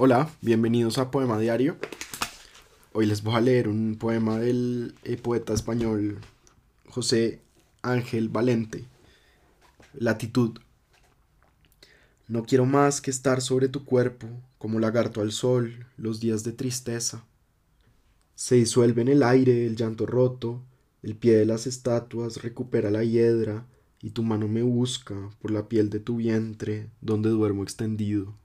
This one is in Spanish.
Hola, bienvenidos a Poema Diario. Hoy les voy a leer un poema del eh, poeta español José Ángel Valente. Latitud. No quiero más que estar sobre tu cuerpo, como lagarto al sol, los días de tristeza. Se disuelve en el aire el llanto roto, el pie de las estatuas recupera la hiedra, y tu mano me busca por la piel de tu vientre, donde duermo extendido.